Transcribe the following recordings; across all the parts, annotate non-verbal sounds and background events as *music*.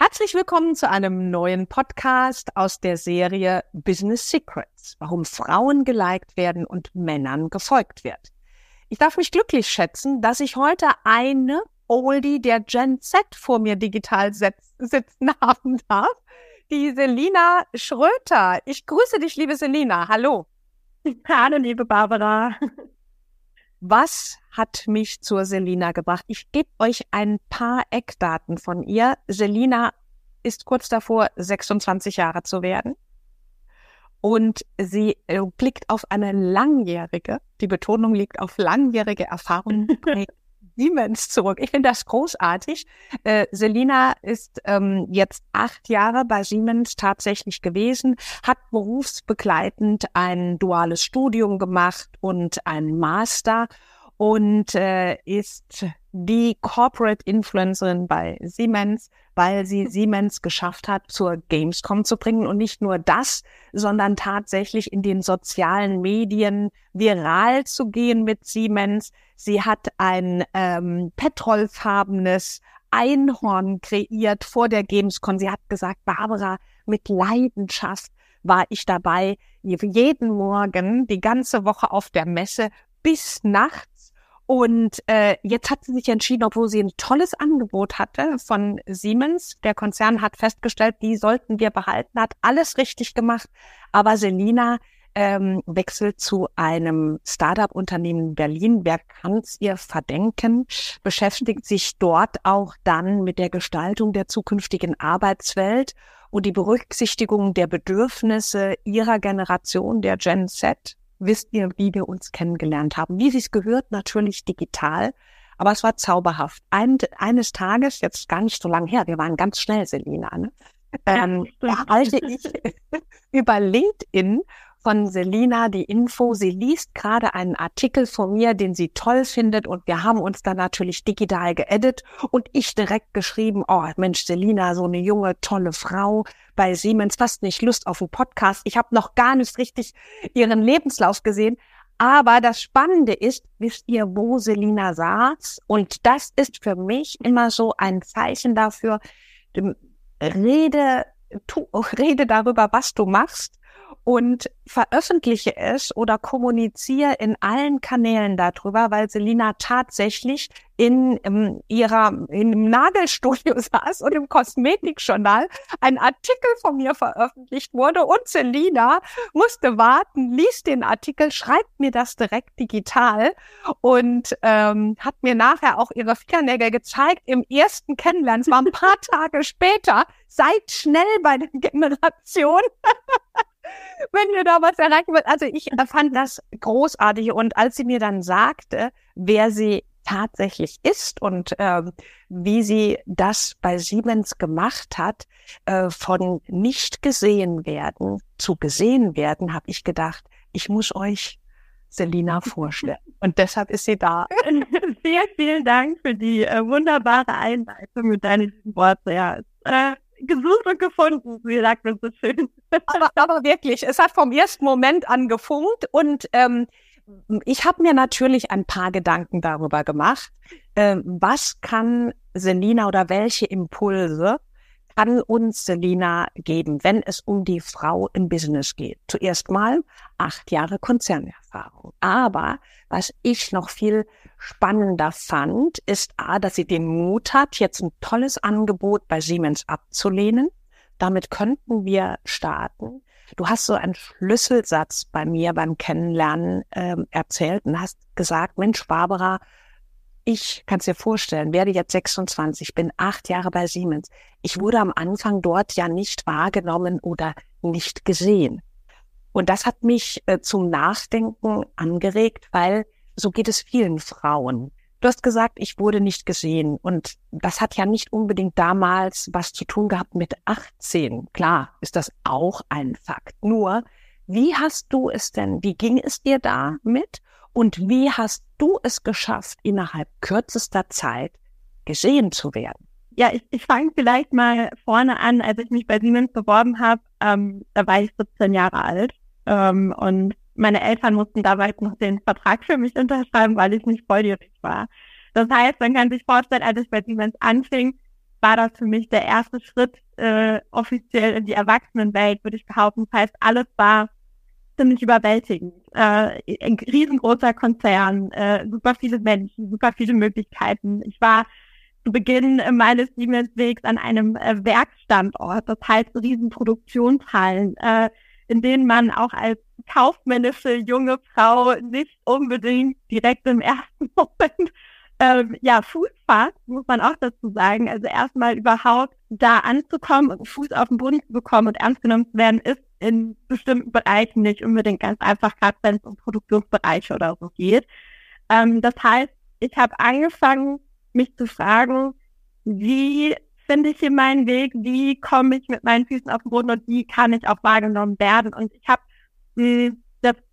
Herzlich willkommen zu einem neuen Podcast aus der Serie Business Secrets, warum Frauen geliked werden und Männern gefolgt wird. Ich darf mich glücklich schätzen, dass ich heute eine Oldie der Gen Z vor mir digital sitzen *laughs* haben darf. Die Selina Schröter. Ich grüße dich, liebe Selina. Hallo. Hallo, liebe Barbara. Was hat mich zur Selina gebracht? Ich gebe euch ein paar Eckdaten von ihr. Selina ist kurz davor, 26 Jahre zu werden. Und sie äh, blickt auf eine langjährige, die Betonung liegt auf langjährige Erfahrung *laughs* Siemens zurück. Ich finde das großartig. Äh, Selina ist ähm, jetzt acht Jahre bei Siemens tatsächlich gewesen, hat berufsbegleitend ein duales Studium gemacht und ein Master und äh, ist die Corporate Influencerin bei Siemens, weil sie Siemens geschafft hat, zur Gamescom zu bringen und nicht nur das, sondern tatsächlich in den sozialen Medien viral zu gehen mit Siemens. Sie hat ein ähm, petrolfarbenes Einhorn kreiert vor der Gamescom. Sie hat gesagt, Barbara, mit Leidenschaft war ich dabei, jeden Morgen, die ganze Woche auf der Messe bis nachts und äh, jetzt hat sie sich entschieden, obwohl sie ein tolles Angebot hatte von Siemens. Der Konzern hat festgestellt, die sollten wir behalten, hat alles richtig gemacht. Aber Selina ähm, wechselt zu einem Startup-Unternehmen in Berlin. Wer kann es ihr verdenken? Beschäftigt sich dort auch dann mit der Gestaltung der zukünftigen Arbeitswelt und die Berücksichtigung der Bedürfnisse ihrer Generation, der Gen Z wisst ihr, wie wir uns kennengelernt haben. Wie sie es gehört, natürlich digital. Aber es war zauberhaft. Ein, eines Tages, jetzt gar nicht so lange her, wir waren ganz schnell, Selina, ne? ähm, erhalte *laughs* ich über LinkedIn von Selina die Info. Sie liest gerade einen Artikel von mir, den sie toll findet und wir haben uns dann natürlich digital geedit und ich direkt geschrieben, oh Mensch, Selina, so eine junge, tolle Frau bei Siemens, fast nicht Lust auf einen Podcast. Ich habe noch gar nicht richtig ihren Lebenslauf gesehen. Aber das Spannende ist, wisst ihr, wo Selina saß? Und das ist für mich immer so ein Zeichen dafür, rede, tu, rede darüber, was du machst und veröffentliche es oder kommuniziere in allen Kanälen darüber, weil Selina tatsächlich in, in ähm, ihrer in einem Nagelstudio *laughs* saß und im Kosmetikjournal ein Artikel von mir veröffentlicht wurde und Selina musste warten, liest den Artikel, schreibt mir das direkt digital und ähm, hat mir nachher auch ihre Fingernägel gezeigt im ersten Kennenlernen. Es war ein paar *laughs* Tage später. Seid schnell bei der Generation. *laughs* wenn ihr da was erreichen wollt. Also ich fand das großartig und als sie mir dann sagte, wer sie tatsächlich ist und ähm, wie sie das bei Siemens gemacht hat, äh, von nicht gesehen werden zu gesehen werden, habe ich gedacht, ich muss euch Selina vorstellen. *laughs* Und deshalb ist sie da. vielen, vielen Dank für die äh, wunderbare Einleitung mit deinen Worten. Ja, äh, gesucht und gefunden, wie sagt man so schön. aber, aber wirklich, es hat vom ersten Moment an gefunkt und ähm, ich habe mir natürlich ein paar Gedanken darüber gemacht, äh, was kann Selina oder welche Impulse kann uns Selina geben, wenn es um die Frau im Business geht? Zuerst mal acht Jahre Konzernerfahrung. Aber was ich noch viel spannender fand, ist A, dass sie den Mut hat, jetzt ein tolles Angebot bei Siemens abzulehnen. Damit könnten wir starten. Du hast so einen Schlüsselsatz bei mir beim Kennenlernen ähm, erzählt und hast gesagt, Mensch, Barbara, ich kann es dir vorstellen, werde jetzt 26, bin acht Jahre bei Siemens. Ich wurde am Anfang dort ja nicht wahrgenommen oder nicht gesehen. Und das hat mich äh, zum Nachdenken angeregt, weil so geht es vielen Frauen. Du hast gesagt, ich wurde nicht gesehen. Und das hat ja nicht unbedingt damals was zu tun gehabt mit 18. Klar ist das auch ein Fakt. Nur, wie hast du es denn, wie ging es dir da mit? Und wie hast du es geschafft, innerhalb kürzester Zeit gesehen zu werden? Ja, ich, ich fange vielleicht mal vorne an, als ich mich bei Siemens beworben habe, ähm, da war ich 17 Jahre alt ähm, und meine Eltern mussten dabei noch den Vertrag für mich unterschreiben, weil ich nicht volljährig war. Das heißt, man kann sich vorstellen, als ich bei Siemens anfing, war das für mich der erste Schritt äh, offiziell in die Erwachsenenwelt, würde ich behaupten. Das heißt, alles war ziemlich überwältigend. Äh, ein riesengroßer Konzern, äh, super viele Menschen, super viele Möglichkeiten. Ich war zu Beginn meines Siemens-Wegs an einem äh, Werkstandort, das heißt riesen Produktionshallen, äh, in denen man auch als kaufmännische junge Frau nicht unbedingt direkt im ersten *laughs* Moment ähm, ja, Fuß fasst, muss man auch dazu sagen. Also erstmal überhaupt da anzukommen und Fuß auf den Boden zu bekommen und ernst genommen zu werden, ist in bestimmten Bereichen nicht unbedingt ganz einfach, gerade wenn es um Produktionsbereiche oder so geht. Ähm, das heißt, ich habe angefangen, mich zu fragen, wie finde ich hier meinen Weg, wie komme ich mit meinen Füßen auf den Boden und wie kann ich auch wahrgenommen werden. Und ich habe, hm,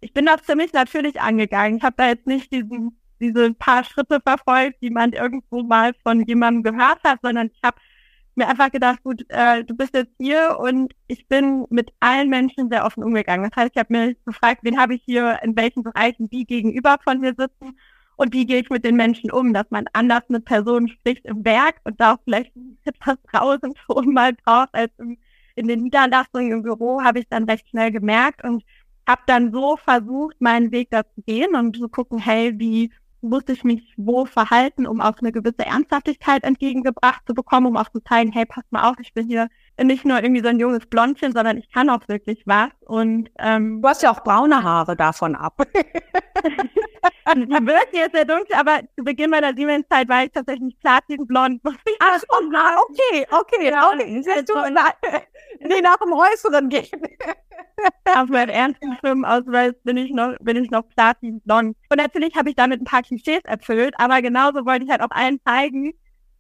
ich bin das ziemlich natürlich angegangen. Ich habe da jetzt nicht diesen, diese paar Schritte verfolgt, die man irgendwo mal von jemandem gehört hat, sondern ich habe mir einfach gedacht, gut, äh, du bist jetzt hier und ich bin mit allen Menschen sehr offen umgegangen. Das heißt, ich habe mir gefragt, wen habe ich hier in welchen Bereichen wie gegenüber von mir sitzen und wie gehe ich mit den Menschen um, dass man anders mit Personen spricht im Werk und da auch vielleicht etwas draußen *laughs* schon mal braucht als im, in den Niederlassungen im Büro, habe ich dann recht schnell gemerkt und habe dann so versucht, meinen Weg da zu gehen und zu gucken, hey, wie muss ich mich wo verhalten, um auch eine gewisse Ernsthaftigkeit entgegengebracht zu bekommen, um auch zu zeigen, hey, pass mal auf, ich bin hier nicht nur irgendwie so ein junges Blondchen, sondern ich kann auch wirklich was. Und ähm, du hast ja auch braune Haare davon ab. *laughs* Die wird jetzt sehr dunkel, aber zu Beginn meiner Siemens-Zeit war ich tatsächlich platinblond. Ach, okay, okay, ja, okay. Du, *laughs* nee, nach dem Äußeren gehen. Auf meinem ernsten Schwimmausweis bin ich noch, bin ich noch platinblond. Und natürlich habe ich damit ein paar Klischees erfüllt, aber genauso wollte ich halt auch allen zeigen,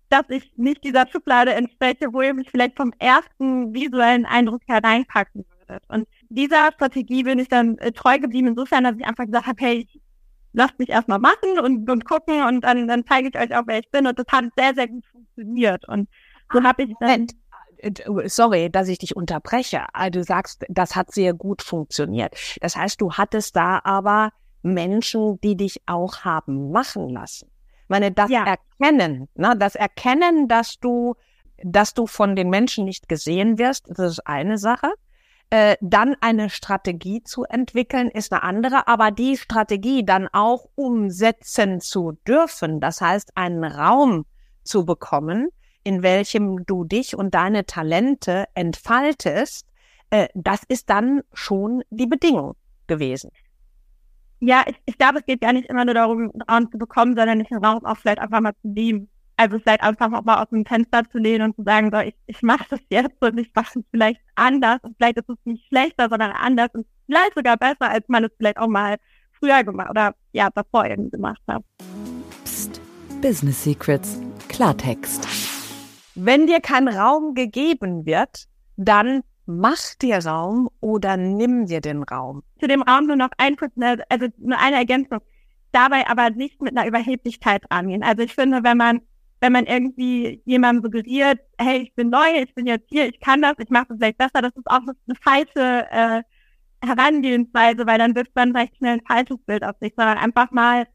dass ich nicht dieser Schublade entspreche, wo ihr mich vielleicht vom ersten visuellen Eindruck hereinpacken würdet. Und dieser Strategie bin ich dann äh, treu geblieben, insofern, dass ich einfach gesagt habe, hey, lasst mich erstmal machen und, und gucken und dann, dann zeige ich euch auch, wer ich bin. Und das hat sehr, sehr gut funktioniert. Und so habe ich dann. Äh, sorry, dass ich dich unterbreche. Du sagst, das hat sehr gut funktioniert. Das heißt, du hattest da aber Menschen, die dich auch haben machen lassen. Ich meine, das ja. Erkennen, ne, das Erkennen, dass du, dass du von den Menschen nicht gesehen wirst, das ist eine Sache. Äh, dann eine Strategie zu entwickeln, ist eine andere, aber die Strategie dann auch umsetzen zu dürfen, das heißt einen Raum zu bekommen, in welchem du dich und deine Talente entfaltest, äh, das ist dann schon die Bedingung gewesen. Ja, ich, ich glaube, es geht gar nicht immer nur darum, einen Raum zu bekommen, sondern den Raum auch vielleicht einfach mal zu nehmen. Also vielleicht einfach auch mal aus dem Fenster zu lehnen und zu sagen, so, ich, ich mache das jetzt und ich mache es vielleicht anders und vielleicht ist es nicht schlechter, sondern anders und vielleicht sogar besser, als man es vielleicht auch mal früher gemacht oder ja, davor irgendwie gemacht hat. Psst. Business Secrets. Klartext. Wenn dir kein Raum gegeben wird, dann mach dir Raum oder nimm dir den Raum. Zu dem Raum nur noch ein also nur eine Ergänzung. Dabei aber nicht mit einer Überheblichkeit rangehen. Also ich finde, wenn man wenn man irgendwie jemandem suggeriert, hey, ich bin neu, ich bin jetzt hier, ich kann das, ich mache das vielleicht besser, das ist auch eine falsche äh, Herangehensweise, weil dann wirft man recht schnell ein falsches Bild auf sich, sondern einfach mal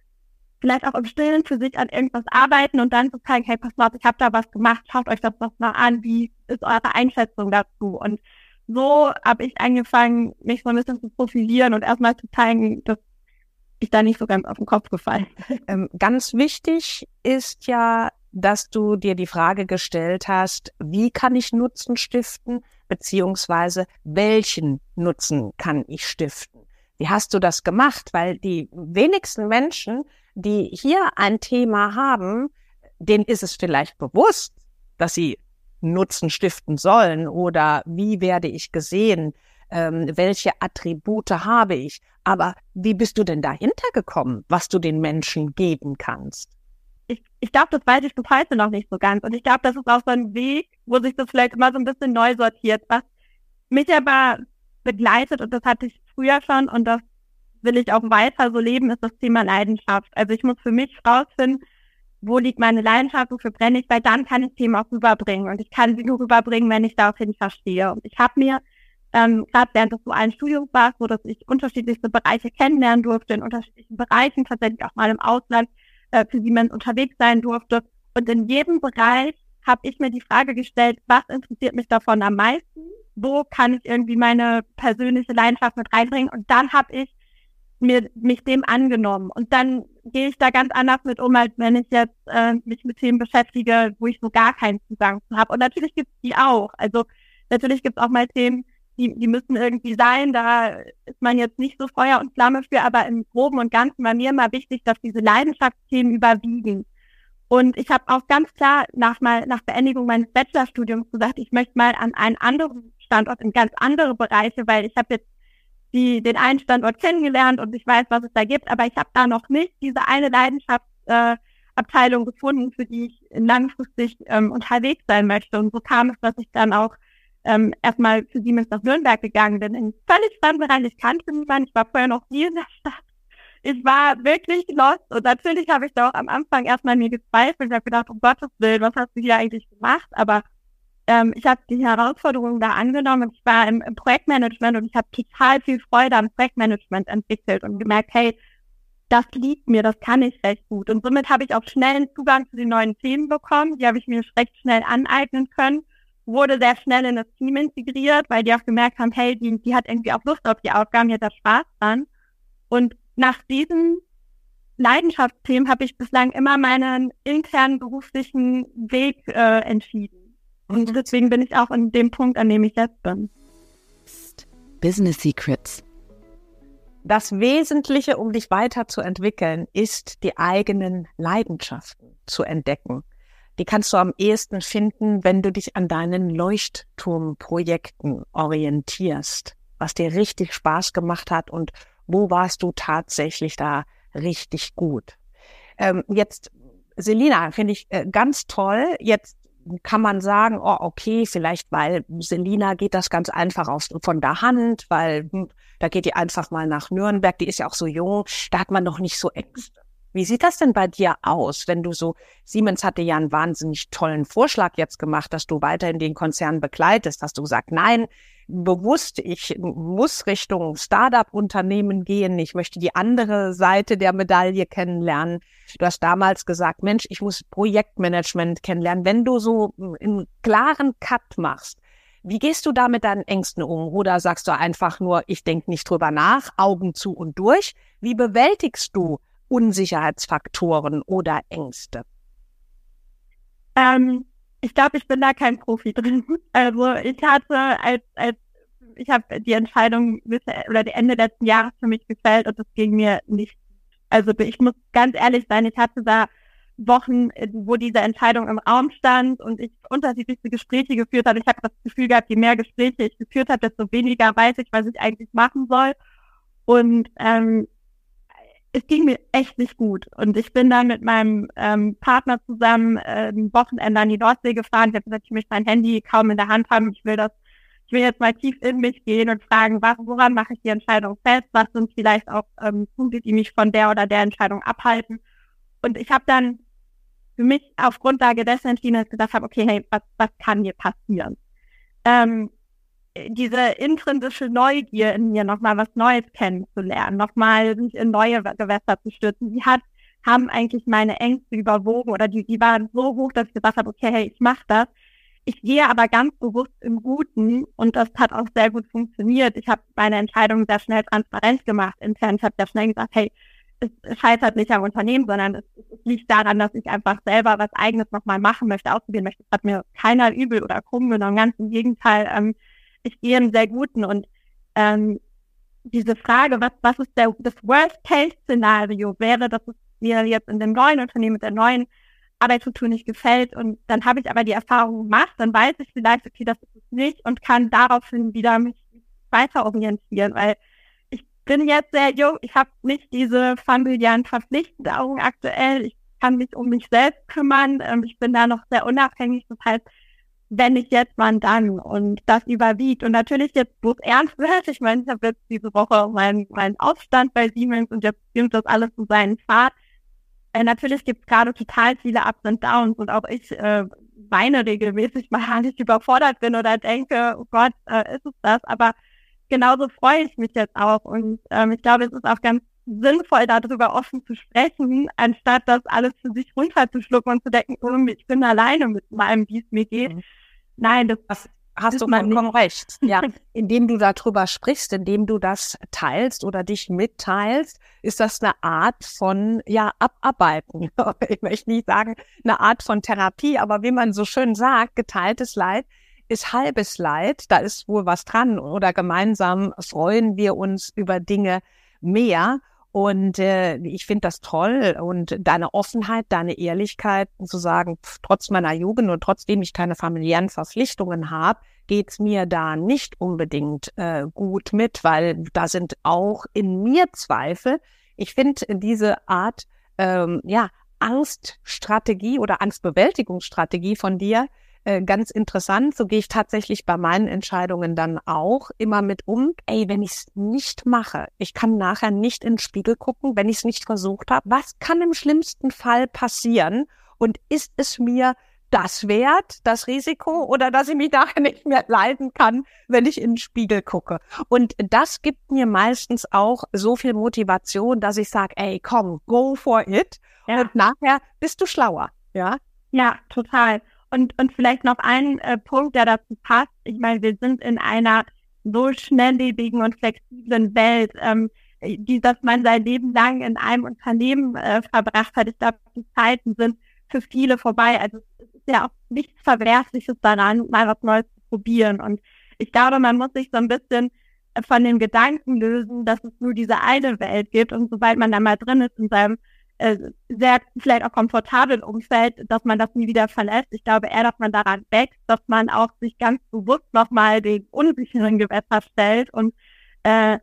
vielleicht auch im Stillen für sich an irgendwas arbeiten und dann zu zeigen, hey, pass mal auf, ich habe da was gemacht, schaut euch das doch mal an, wie ist eure Einschätzung dazu? Und so habe ich angefangen, mich so ein bisschen zu profilieren und erstmal zu zeigen, dass ich da nicht so ganz auf den Kopf gefallen. Ähm, ganz wichtig ist ja, dass du dir die Frage gestellt hast, wie kann ich Nutzen stiften, beziehungsweise welchen Nutzen kann ich stiften? Wie hast du das gemacht? Weil die wenigsten Menschen, die hier ein Thema haben, denen ist es vielleicht bewusst, dass sie Nutzen stiften sollen oder wie werde ich gesehen, ähm, welche Attribute habe ich. Aber wie bist du denn dahinter gekommen, was du den Menschen geben kannst? Ich, ich glaube, das weiß ich bis heute noch nicht so ganz. Und ich glaube, das ist auch so ein Weg, wo sich das vielleicht immer so ein bisschen neu sortiert, was mich aber begleitet und das hatte ich früher schon und das will ich auch weiter so leben, ist das Thema Leidenschaft. Also ich muss für mich rausfinden, wo liegt meine Leidenschaft, wofür brenne ich, weil dann kann ich Themen auch rüberbringen. Und ich kann sie nur rüberbringen, wenn ich daraufhin verstehe. Und ich habe mir ähm, gerade während des dualen Studiums war, so dass ich unterschiedlichste Bereiche kennenlernen durfte, in unterschiedlichen Bereichen, tatsächlich auch mal im Ausland äh, für Siemens unterwegs sein durfte. Und in jedem Bereich habe ich mir die Frage gestellt, was interessiert mich davon am meisten? Wo kann ich irgendwie meine persönliche Leidenschaft mit reinbringen? Und dann habe ich mir mich dem angenommen. Und dann gehe ich da ganz anders mit um, als wenn ich jetzt äh, mich mit Themen beschäftige, wo ich so gar keinen Zugang zu habe. Und natürlich gibt es die auch. Also natürlich gibt es auch mal Themen, die, die müssen irgendwie sein. Da ist man jetzt nicht so Feuer und Flamme für, aber im Groben und Ganzen war mir immer wichtig, dass diese Leidenschaftsthemen überwiegen. Und ich habe auch ganz klar nach mal nach Beendigung meines Bachelorstudiums gesagt, ich möchte mal an einen anderen Standort in ganz andere Bereiche, weil ich habe jetzt die den einen Standort kennengelernt und ich weiß, was es da gibt, aber ich habe da noch nicht diese eine Leidenschaftsabteilung äh, gefunden, für die ich langfristig ähm, unterwegs sein möchte. Und so kam es, dass ich dann auch ähm, erstmal für Siemens nach Nürnberg gegangen bin. In völlig fremden Bereich. Ich kannte niemanden. Ich war vorher noch nie in der Stadt. Ich war wirklich lost. Und natürlich habe ich da auch am Anfang erstmal mir gezweifelt. Ich habe gedacht, um Gottes Willen, was hast du hier eigentlich gemacht? Aber ähm, ich habe die Herausforderungen da angenommen. Ich war im, im Projektmanagement und ich habe total viel Freude am Projektmanagement entwickelt und gemerkt, hey, das liegt mir, das kann ich recht gut. Und somit habe ich auch schnell einen Zugang zu den neuen Themen bekommen. Die habe ich mir recht schnell aneignen können wurde sehr schnell in das Team integriert, weil die auch gemerkt haben, hey, die, die hat irgendwie auch Lust auf die Aufgaben, die hat da Spaß dran. Und nach diesen Leidenschaftsthemen habe ich bislang immer meinen internen beruflichen Weg äh, entschieden. Und mhm. deswegen bin ich auch in dem Punkt, an dem ich jetzt bin. Business Secrets. Das Wesentliche, um dich weiterzuentwickeln, ist die eigenen Leidenschaften zu entdecken die kannst du am ehesten finden, wenn du dich an deinen Leuchtturmprojekten orientierst, was dir richtig Spaß gemacht hat und wo warst du tatsächlich da richtig gut. Ähm, jetzt, Selina, finde ich äh, ganz toll. Jetzt kann man sagen, oh, okay, vielleicht weil Selina geht das ganz einfach aus, von der Hand, weil hm, da geht die einfach mal nach Nürnberg, die ist ja auch so jung, da hat man noch nicht so Ängste. Wie sieht das denn bei dir aus, wenn du so, Siemens hatte ja einen wahnsinnig tollen Vorschlag jetzt gemacht, dass du weiterhin den Konzern begleitest. Hast du gesagt, nein, bewusst, ich muss Richtung Startup-Unternehmen gehen. Ich möchte die andere Seite der Medaille kennenlernen. Du hast damals gesagt, Mensch, ich muss Projektmanagement kennenlernen. Wenn du so einen klaren Cut machst, wie gehst du da mit deinen Ängsten um? Oder sagst du einfach nur, ich denke nicht drüber nach, Augen zu und durch? Wie bewältigst du Unsicherheitsfaktoren oder Ängste? Ähm, ich glaube, ich bin da kein Profi drin. *laughs* Also ich hatte als, als ich habe die Entscheidung oder die Ende letzten Jahres für mich gefällt und das ging mir nicht. Also ich muss ganz ehrlich sein, ich hatte da Wochen, wo diese Entscheidung im Raum stand und ich unterschiedlichste Gespräche geführt habe. Ich habe das Gefühl gehabt, je mehr Gespräche ich geführt habe, desto weniger weiß ich, was ich eigentlich machen soll. Und ähm, es ging mir echt nicht gut. Und ich bin dann mit meinem ähm, Partner zusammen äh, ein Wochenende an die Nordsee gefahren. Ich habe gesagt, ich möchte mein Handy kaum in der Hand haben. Ich will das, ich will jetzt mal tief in mich gehen und fragen, was, woran mache ich die Entscheidung fest? Was sind vielleicht auch ähm, Punkte, die mich von der oder der Entscheidung abhalten? Und ich habe dann für mich auf Grundlage dessen entschieden, dass ich gesagt habe, okay, hey, was, was kann hier passieren? Ähm, diese intrinsische Neugier in mir, nochmal was Neues kennenzulernen, nochmal sich in neue Gewässer zu stürzen, die hat, haben eigentlich meine Ängste überwogen oder die, die waren so hoch, dass ich gesagt habe, okay, hey, ich mache das. Ich gehe aber ganz bewusst im Guten und das hat auch sehr gut funktioniert. Ich habe meine Entscheidung sehr schnell transparent gemacht intern. Ich habe sehr schnell gesagt, hey, es scheitert nicht am Unternehmen, sondern es, es liegt daran, dass ich einfach selber was Eigenes nochmal machen möchte, ausprobieren möchte. Das hat mir keiner übel oder krumm genommen. Ganz im Gegenteil, ähm, ich gehe im sehr guten. Und ähm, diese Frage, was, was ist der, das Worst-Case-Szenario? Wäre, dass es mir jetzt in dem neuen Unternehmen mit der neuen Arbeitsstruktur nicht gefällt und dann habe ich aber die Erfahrung gemacht, dann weiß ich vielleicht, okay, das ist es nicht und kann daraufhin wieder mich weiter orientieren, weil ich bin jetzt sehr jung, ich habe nicht diese familiären Verpflichtungen aktuell, ich kann mich um mich selbst kümmern, ähm, ich bin da noch sehr unabhängig, das heißt, wenn ich jetzt, wann dann? Und das überwiegt. Und natürlich jetzt, wo es ernst wird, *laughs* ich meine, ich habe jetzt diese Woche meinen mein Aufstand bei Siemens und jetzt nimmt das alles zu seinen Pfad. Äh, natürlich gibt es gerade total viele Ups und Downs und auch ich äh, weine regelmäßig *laughs* mal, wenn ich überfordert bin oder denke, oh Gott, äh, ist es das? Aber genauso freue ich mich jetzt auch. Und ähm, ich glaube, es ist auch ganz sinnvoll, darüber offen zu sprechen, anstatt das alles für sich runterzuschlucken und zu denken, oh, ich bin alleine mit meinem, wie es mir geht. Mhm. Nein, das, das hast du vollkommen recht. Ja, *laughs* indem du darüber sprichst, indem du das teilst oder dich mitteilst, ist das eine Art von ja abarbeiten. *laughs* Ich möchte nicht sagen eine Art von Therapie, aber wie man so schön sagt, geteiltes Leid ist halbes Leid. Da ist wohl was dran. Oder gemeinsam freuen wir uns über Dinge mehr. Und äh, ich finde das toll und deine Offenheit, deine Ehrlichkeit zu sagen, pff, trotz meiner Jugend und trotzdem ich keine familiären Verpflichtungen habe, geht's mir da nicht unbedingt äh, gut mit, weil da sind auch in mir Zweifel. Ich finde diese Art ähm, ja Angststrategie oder Angstbewältigungsstrategie von dir äh, ganz interessant. So gehe ich tatsächlich bei meinen Entscheidungen dann auch immer mit um. Ey, wenn ich es nicht mache, ich kann nachher nicht in den Spiegel gucken, wenn ich es nicht versucht habe. Was kann im schlimmsten Fall passieren? Und ist es mir das wert, das Risiko, oder dass ich mich *laughs* nachher nicht mehr leiden kann, wenn ich in den Spiegel gucke. Und das gibt mir meistens auch so viel Motivation, dass ich sage, ey, komm, go for it. Ja. Und nachher bist du schlauer. Ja. Ja, total. Und, und vielleicht noch ein äh, Punkt, der dazu passt. Ich meine, wir sind in einer so schnelllebigen und flexiblen Welt, ähm, die, dass man sein Leben lang in einem Unternehmen äh, verbracht hat. Ich glaube, die Zeiten sind für viele vorbei. Also es ist ja auch nichts Verwerfliches daran, mal was Neues zu probieren. Und ich glaube, man muss sich so ein bisschen von dem Gedanken lösen, dass es nur diese eine Welt gibt. Und sobald man da mal drin ist in seinem äh, sehr vielleicht auch komfortablen Umfeld, dass man das nie wieder verlässt. Ich glaube eher, dass man daran wächst, dass man auch sich ganz bewusst nochmal den unsicheren Gewässer stellt und äh,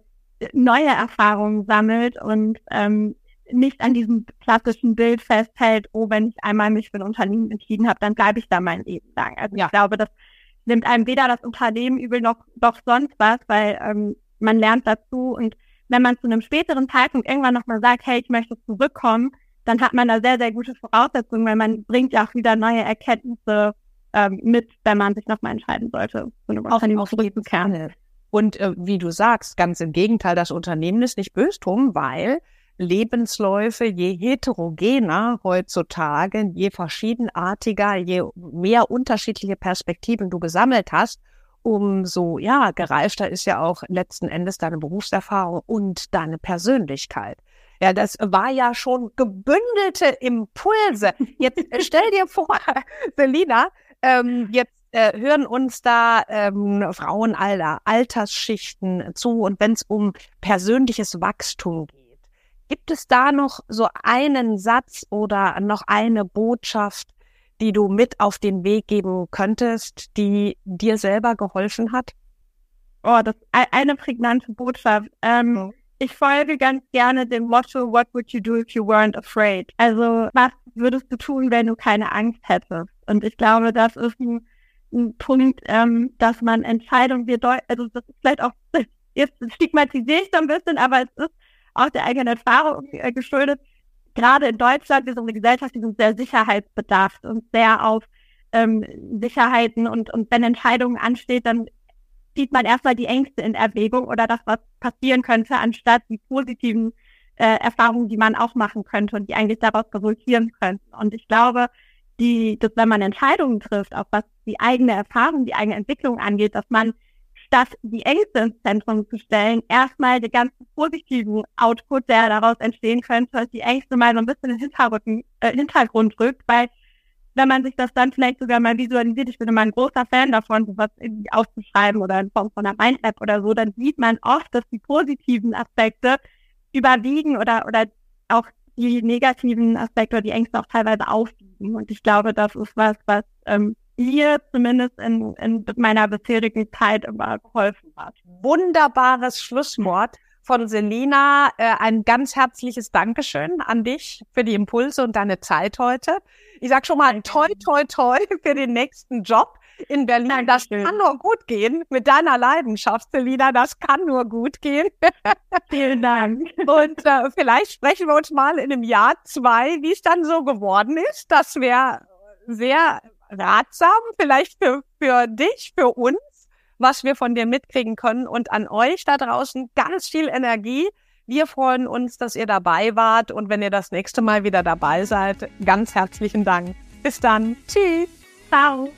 neue Erfahrungen sammelt und ähm, nicht an diesem klassischen Bild festhält, oh, wenn ich einmal mich für ein Unternehmen entschieden habe, dann bleibe ich da mein Leben lang. Also ja. ich glaube, das nimmt einem weder das Unternehmen übel noch doch sonst was, weil ähm, man lernt dazu und wenn man zu einem späteren Zeitpunkt irgendwann nochmal sagt, hey, ich möchte zurückkommen, dann hat man da sehr, sehr gute Voraussetzungen, weil man bringt ja auch wieder neue Erkenntnisse ähm, mit, wenn man sich nochmal entscheiden sollte, zu einem Unternehmen zurückzukehren. Und äh, wie du sagst, ganz im Gegenteil, das Unternehmen ist nicht böse drum, weil Lebensläufe, je heterogener heutzutage, je verschiedenartiger, je mehr unterschiedliche Perspektiven du gesammelt hast, umso ja gereifter ist ja auch letzten Endes deine Berufserfahrung und deine Persönlichkeit. Ja, das war ja schon gebündelte Impulse. Jetzt äh, stell dir *laughs* vor, Selina, ähm, jetzt äh, hören uns da ähm, Frauen aller Altersschichten zu und wenn es um persönliches Wachstum geht, gibt es da noch so einen Satz oder noch eine Botschaft, die du mit auf den Weg geben könntest, die dir selber geholfen hat? Oh, das ist eine prägnante Botschaft. Ähm, mhm. Ich folge ganz gerne dem Motto, what would you do if you weren't afraid? Also, was würdest du tun, wenn du keine Angst hättest? Und ich glaube, das ist ein, ein Punkt, ähm, dass man Entscheidungen, wir also das ist vielleicht auch, *laughs* jetzt stigmatisiere ich so ein bisschen, aber es ist auch der eigenen Erfahrung äh, geschuldet, gerade in Deutschland, sind eine Gesellschaft, die sind sehr sicherheitsbedarft und sehr auf ähm, Sicherheiten und, und wenn Entscheidungen ansteht, dann zieht man erstmal die Ängste in Erwägung oder das, was passieren könnte, anstatt die positiven äh, Erfahrungen, die man auch machen könnte und die eigentlich daraus resultieren könnten. Und ich glaube, die, dass wenn man Entscheidungen trifft, auch was die eigene Erfahrung, die eigene Entwicklung angeht, dass man statt die Ängste ins Zentrum zu stellen, erstmal den ganzen positiven Output, der daraus entstehen könnte, die Ängste mal so ein bisschen in den Hintergrund, äh, Hintergrund rückt, weil wenn man sich das dann vielleicht sogar mal visualisiert, ich bin immer ein großer Fan davon, sowas irgendwie aufzuschreiben oder in Form von einer Mind-App oder so, dann sieht man oft, dass die positiven Aspekte überwiegen oder, oder auch die negativen Aspekte oder die Ängste auch teilweise aufwiegen. Und ich glaube, das ist was, was ähm, mir zumindest in, in meiner bisherigen Zeit immer geholfen hat. Wunderbares Schlusswort von Selina. Äh, ein ganz herzliches Dankeschön an dich für die Impulse und deine Zeit heute. Ich sag schon mal toi, toi, toi für den nächsten Job. in Berlin. Dankeschön. Das kann nur gut gehen mit deiner Leidenschaft, Selina. Das kann nur gut gehen. *laughs* Vielen Dank. Und äh, vielleicht sprechen wir uns mal in einem Jahr, zwei, wie es dann so geworden ist. Das wäre sehr ratsam, vielleicht für, für dich, für uns, was wir von dir mitkriegen können. Und an euch da draußen ganz viel Energie. Wir freuen uns, dass ihr dabei wart. Und wenn ihr das nächste Mal wieder dabei seid, ganz herzlichen Dank. Bis dann. Tschüss. Ciao.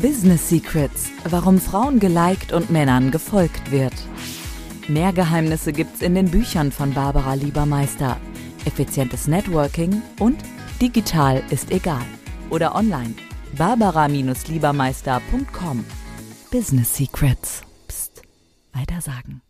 Business Secrets, warum Frauen geliked und Männern gefolgt wird. Mehr Geheimnisse gibt's in den Büchern von Barbara Liebermeister. Effizientes Networking und Digital ist egal. Oder online. Barbara-Liebermeister.com Business Secrets. Psst. Weitersagen.